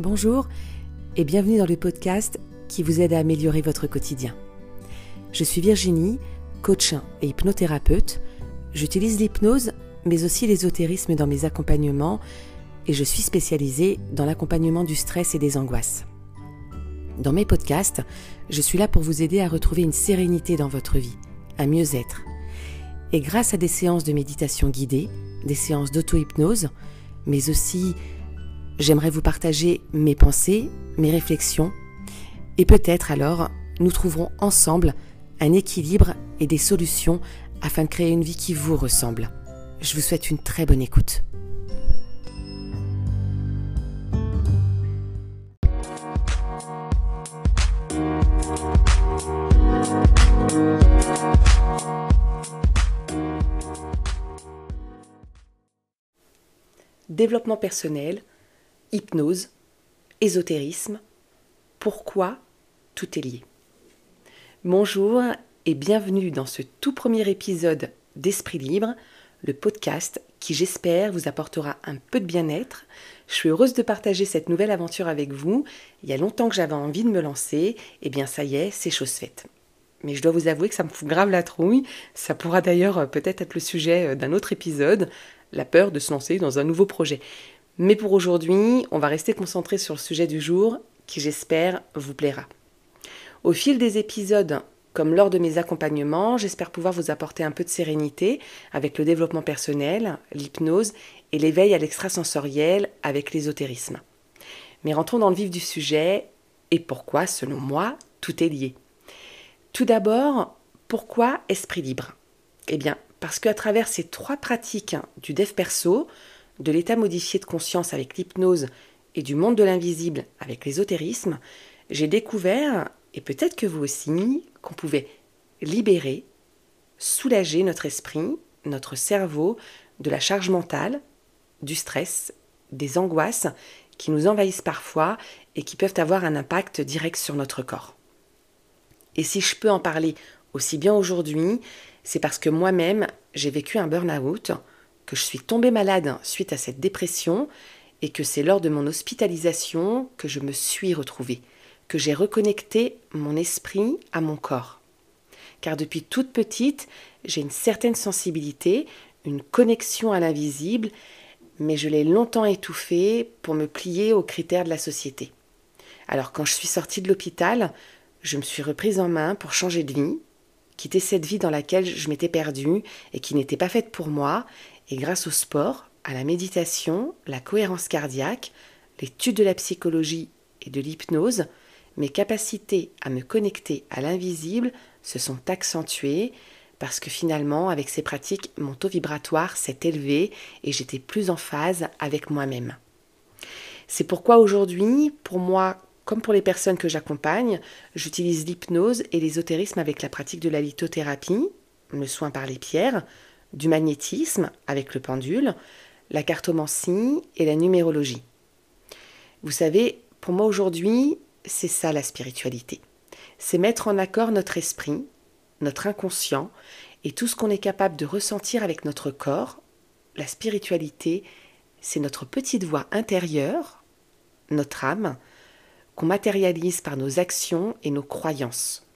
Bonjour et bienvenue dans le podcast qui vous aide à améliorer votre quotidien. Je suis Virginie, coach et hypnothérapeute. J'utilise l'hypnose mais aussi l'ésotérisme dans mes accompagnements et je suis spécialisée dans l'accompagnement du stress et des angoisses. Dans mes podcasts, je suis là pour vous aider à retrouver une sérénité dans votre vie, à mieux être. Et grâce à des séances de méditation guidée, des séances d'auto-hypnose, mais aussi J'aimerais vous partager mes pensées, mes réflexions, et peut-être alors nous trouverons ensemble un équilibre et des solutions afin de créer une vie qui vous ressemble. Je vous souhaite une très bonne écoute. Développement personnel, hypnose, ésotérisme, pourquoi tout est lié. Bonjour et bienvenue dans ce tout premier épisode d'Esprit Libre, le podcast qui j'espère vous apportera un peu de bien-être. Je suis heureuse de partager cette nouvelle aventure avec vous. Il y a longtemps que j'avais envie de me lancer, et eh bien ça y est, c'est chose faite. Mais je dois vous avouer que ça me fout grave la trouille. Ça pourra d'ailleurs peut-être être le sujet d'un autre épisode, la peur de se lancer dans un nouveau projet. Mais pour aujourd'hui, on va rester concentré sur le sujet du jour qui j'espère vous plaira. Au fil des épisodes, comme lors de mes accompagnements, j'espère pouvoir vous apporter un peu de sérénité avec le développement personnel, l'hypnose et l'éveil à l'extrasensoriel avec l'ésotérisme. Mais rentrons dans le vif du sujet et pourquoi, selon moi, tout est lié. Tout d'abord, pourquoi esprit libre? Eh bien, parce qu'à travers ces trois pratiques du dev perso, de l'état modifié de conscience avec l'hypnose et du monde de l'invisible avec l'ésotérisme, j'ai découvert, et peut-être que vous aussi, qu'on pouvait libérer, soulager notre esprit, notre cerveau de la charge mentale, du stress, des angoisses qui nous envahissent parfois et qui peuvent avoir un impact direct sur notre corps. Et si je peux en parler aussi bien aujourd'hui, c'est parce que moi-même, j'ai vécu un burn-out, que je suis tombée malade suite à cette dépression et que c'est lors de mon hospitalisation que je me suis retrouvée, que j'ai reconnecté mon esprit à mon corps. Car depuis toute petite, j'ai une certaine sensibilité, une connexion à l'invisible, mais je l'ai longtemps étouffée pour me plier aux critères de la société. Alors quand je suis sortie de l'hôpital, je me suis reprise en main pour changer de vie, quitter cette vie dans laquelle je m'étais perdue et qui n'était pas faite pour moi, et grâce au sport, à la méditation, la cohérence cardiaque, l'étude de la psychologie et de l'hypnose, mes capacités à me connecter à l'invisible se sont accentuées parce que finalement, avec ces pratiques, mon taux vibratoire s'est élevé et j'étais plus en phase avec moi-même. C'est pourquoi aujourd'hui, pour moi, comme pour les personnes que j'accompagne, j'utilise l'hypnose et l'ésotérisme avec la pratique de la lithothérapie, le soin par les pierres, du magnétisme avec le pendule, la cartomancie et la numérologie. Vous savez, pour moi aujourd'hui, c'est ça la spiritualité. C'est mettre en accord notre esprit, notre inconscient et tout ce qu'on est capable de ressentir avec notre corps. La spiritualité, c'est notre petite voix intérieure, notre âme, qu'on matérialise par nos actions et nos croyances.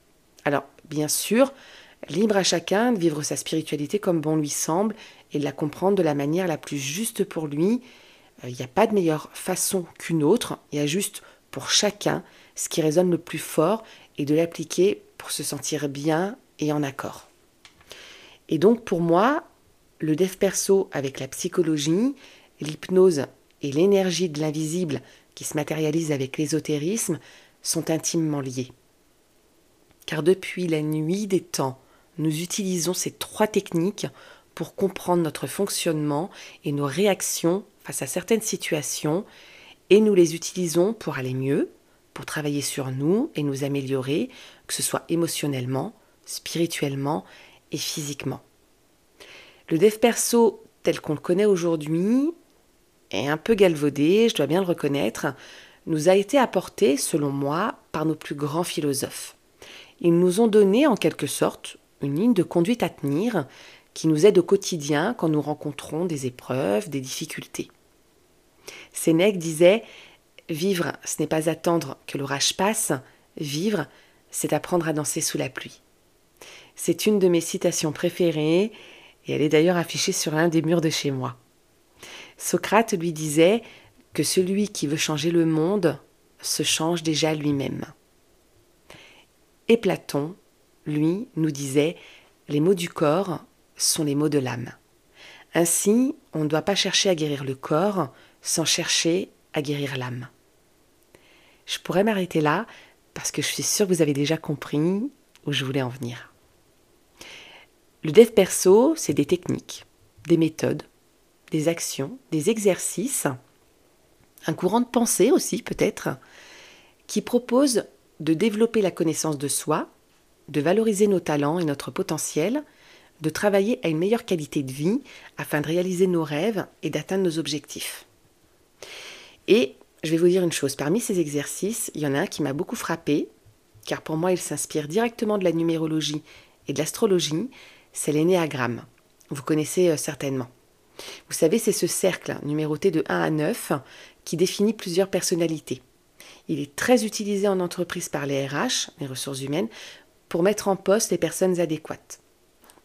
Alors, bien sûr, Libre à chacun de vivre sa spiritualité comme bon lui semble et de la comprendre de la manière la plus juste pour lui. Il euh, n'y a pas de meilleure façon qu'une autre, il y a juste pour chacun ce qui résonne le plus fort et de l'appliquer pour se sentir bien et en accord. Et donc pour moi, le dev perso avec la psychologie, l'hypnose et l'énergie de l'invisible qui se matérialise avec l'ésotérisme sont intimement liés. Car depuis la nuit des temps, nous utilisons ces trois techniques pour comprendre notre fonctionnement et nos réactions face à certaines situations et nous les utilisons pour aller mieux, pour travailler sur nous et nous améliorer, que ce soit émotionnellement, spirituellement et physiquement. Le dev perso tel qu'on le connaît aujourd'hui est un peu galvaudé, je dois bien le reconnaître, nous a été apporté, selon moi, par nos plus grands philosophes. Ils nous ont donné en quelque sorte une ligne de conduite à tenir qui nous aide au quotidien quand nous rencontrons des épreuves, des difficultés. Sénèque disait Vivre, ce n'est pas attendre que l'orage passe, vivre, c'est apprendre à danser sous la pluie. C'est une de mes citations préférées, et elle est d'ailleurs affichée sur l'un des murs de chez moi. Socrate lui disait que celui qui veut changer le monde se change déjà lui-même. Et Platon, lui, nous disait les mots du corps sont les mots de l'âme. Ainsi, on ne doit pas chercher à guérir le corps sans chercher à guérir l'âme. Je pourrais m'arrêter là parce que je suis sûre que vous avez déjà compris où je voulais en venir. Le dev perso, c'est des techniques, des méthodes, des actions, des exercices, un courant de pensée aussi peut-être, qui propose de développer la connaissance de soi, de valoriser nos talents et notre potentiel, de travailler à une meilleure qualité de vie afin de réaliser nos rêves et d'atteindre nos objectifs. Et je vais vous dire une chose, parmi ces exercices, il y en a un qui m'a beaucoup frappé, car pour moi il s'inspire directement de la numérologie et de l'astrologie, c'est l'énéagramme. Vous connaissez euh, certainement. Vous savez, c'est ce cercle numéroté de 1 à 9 qui définit plusieurs personnalités. Il est très utilisé en entreprise par les RH, les ressources humaines, pour mettre en poste les personnes adéquates.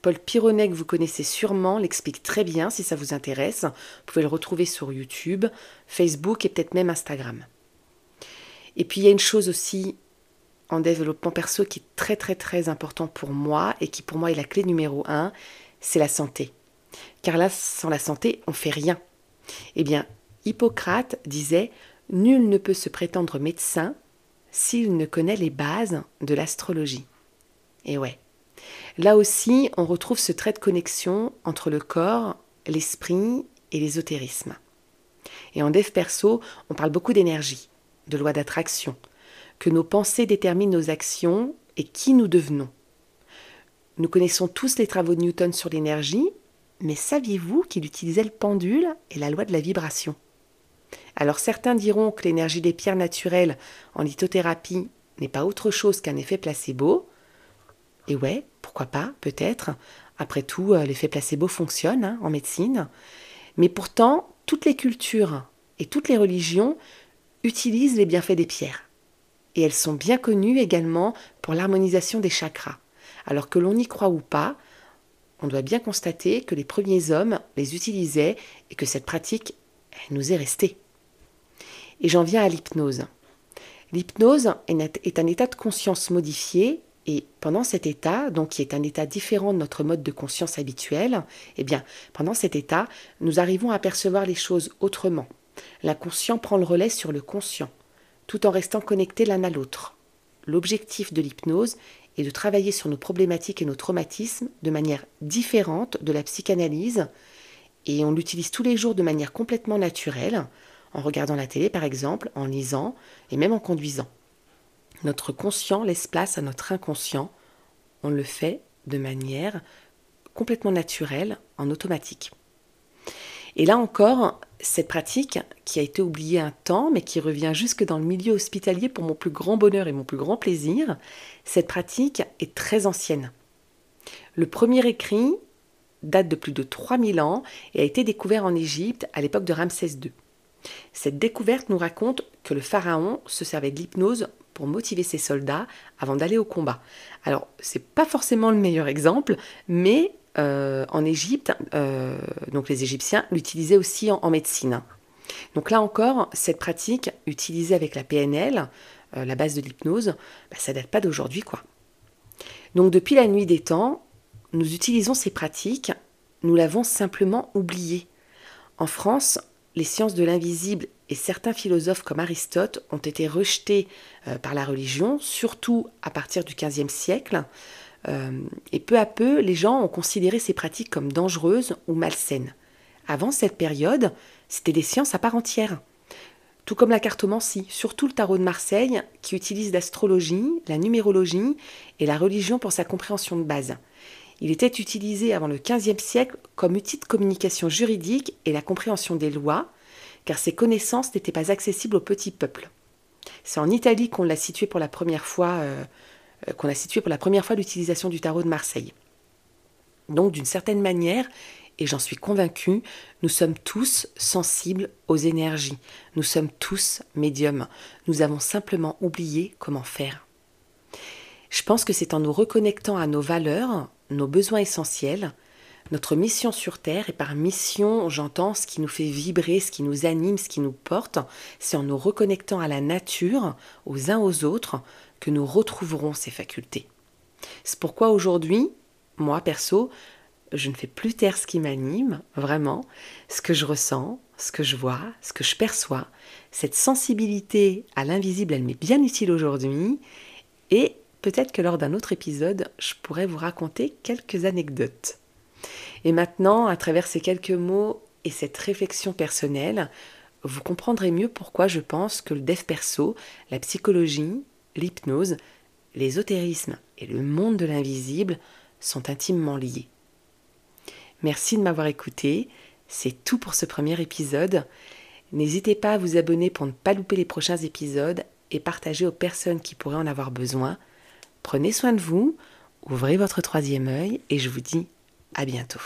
Paul Pironet, que vous connaissez sûrement, l'explique très bien si ça vous intéresse. Vous pouvez le retrouver sur YouTube, Facebook et peut-être même Instagram. Et puis il y a une chose aussi en développement perso qui est très très très important pour moi et qui pour moi est la clé numéro un, c'est la santé. Car là, sans la santé, on fait rien. Eh bien, Hippocrate disait Nul ne peut se prétendre médecin s'il ne connaît les bases de l'astrologie. Et ouais, Là aussi, on retrouve ce trait de connexion entre le corps, l'esprit et l'ésotérisme. Et en dev perso, on parle beaucoup d'énergie, de loi d'attraction, que nos pensées déterminent nos actions et qui nous devenons. Nous connaissons tous les travaux de Newton sur l'énergie, mais saviez-vous qu'il utilisait le pendule et la loi de la vibration? Alors certains diront que l'énergie des pierres naturelles en lithothérapie n'est pas autre chose qu'un effet placebo, et ouais, pourquoi pas, peut-être. Après tout, euh, l'effet placebo fonctionne hein, en médecine. Mais pourtant, toutes les cultures et toutes les religions utilisent les bienfaits des pierres. Et elles sont bien connues également pour l'harmonisation des chakras. Alors que l'on y croit ou pas, on doit bien constater que les premiers hommes les utilisaient et que cette pratique nous est restée. Et j'en viens à l'hypnose. L'hypnose est un état de conscience modifié et pendant cet état, donc qui est un état différent de notre mode de conscience habituel, eh bien, pendant cet état, nous arrivons à percevoir les choses autrement. L'inconscient prend le relais sur le conscient, tout en restant connectés l'un à l'autre. L'objectif de l'hypnose est de travailler sur nos problématiques et nos traumatismes de manière différente de la psychanalyse, et on l'utilise tous les jours de manière complètement naturelle, en regardant la télé par exemple, en lisant et même en conduisant. Notre conscient laisse place à notre inconscient. On le fait de manière complètement naturelle, en automatique. Et là encore, cette pratique, qui a été oubliée un temps, mais qui revient jusque dans le milieu hospitalier pour mon plus grand bonheur et mon plus grand plaisir, cette pratique est très ancienne. Le premier écrit date de plus de 3000 ans et a été découvert en Égypte à l'époque de Ramsès II. Cette découverte nous raconte que le pharaon se servait de l'hypnose motiver ses soldats avant d'aller au combat. Alors, c'est pas forcément le meilleur exemple, mais euh, en Égypte, euh, donc les Égyptiens l'utilisaient aussi en, médecine. Donc là encore, cette pratique utilisée avec la PNL, euh, la base de l'hypnose, bah, ça date pas d'aujourd'hui, quoi. Donc depuis la nuit des temps, nous utilisons ces pratiques, nous l'avons simplement oublié. En France, les sciences de l'invisible et certains philosophes comme Aristote ont été rejetés euh, par la religion, surtout à partir du XVe siècle. Euh, et peu à peu, les gens ont considéré ces pratiques comme dangereuses ou malsaines. Avant cette période, c'était des sciences à part entière. Tout comme la cartomancie, surtout le tarot de Marseille, qui utilise l'astrologie, la numérologie et la religion pour sa compréhension de base. Il était utilisé avant le XVe siècle comme outil de communication juridique et la compréhension des lois, car ces connaissances n'étaient pas accessibles au petit peuple. C'est en Italie qu'on l'a situé pour la première fois, euh, euh, qu'on a situé pour la première fois l'utilisation du tarot de Marseille. Donc, d'une certaine manière, et j'en suis convaincue, nous sommes tous sensibles aux énergies. Nous sommes tous médiums. Nous avons simplement oublié comment faire. Je pense que c'est en nous reconnectant à nos valeurs, nos besoins essentiels, notre mission sur Terre, et par mission, j'entends ce qui nous fait vibrer, ce qui nous anime, ce qui nous porte, c'est en nous reconnectant à la nature, aux uns aux autres, que nous retrouverons ces facultés. C'est pourquoi aujourd'hui, moi perso, je ne fais plus taire ce qui m'anime, vraiment, ce que je ressens, ce que je vois, ce que je perçois. Cette sensibilité à l'invisible, elle m'est bien utile aujourd'hui. Et peut-être que lors d'un autre épisode, je pourrais vous raconter quelques anecdotes. Et maintenant, à travers ces quelques mots et cette réflexion personnelle, vous comprendrez mieux pourquoi je pense que le dev perso, la psychologie, l'hypnose, l'ésotérisme et le monde de l'invisible sont intimement liés. Merci de m'avoir écouté. C'est tout pour ce premier épisode. N'hésitez pas à vous abonner pour ne pas louper les prochains épisodes et partager aux personnes qui pourraient en avoir besoin. Prenez soin de vous, ouvrez votre troisième œil et je vous dis à bientôt.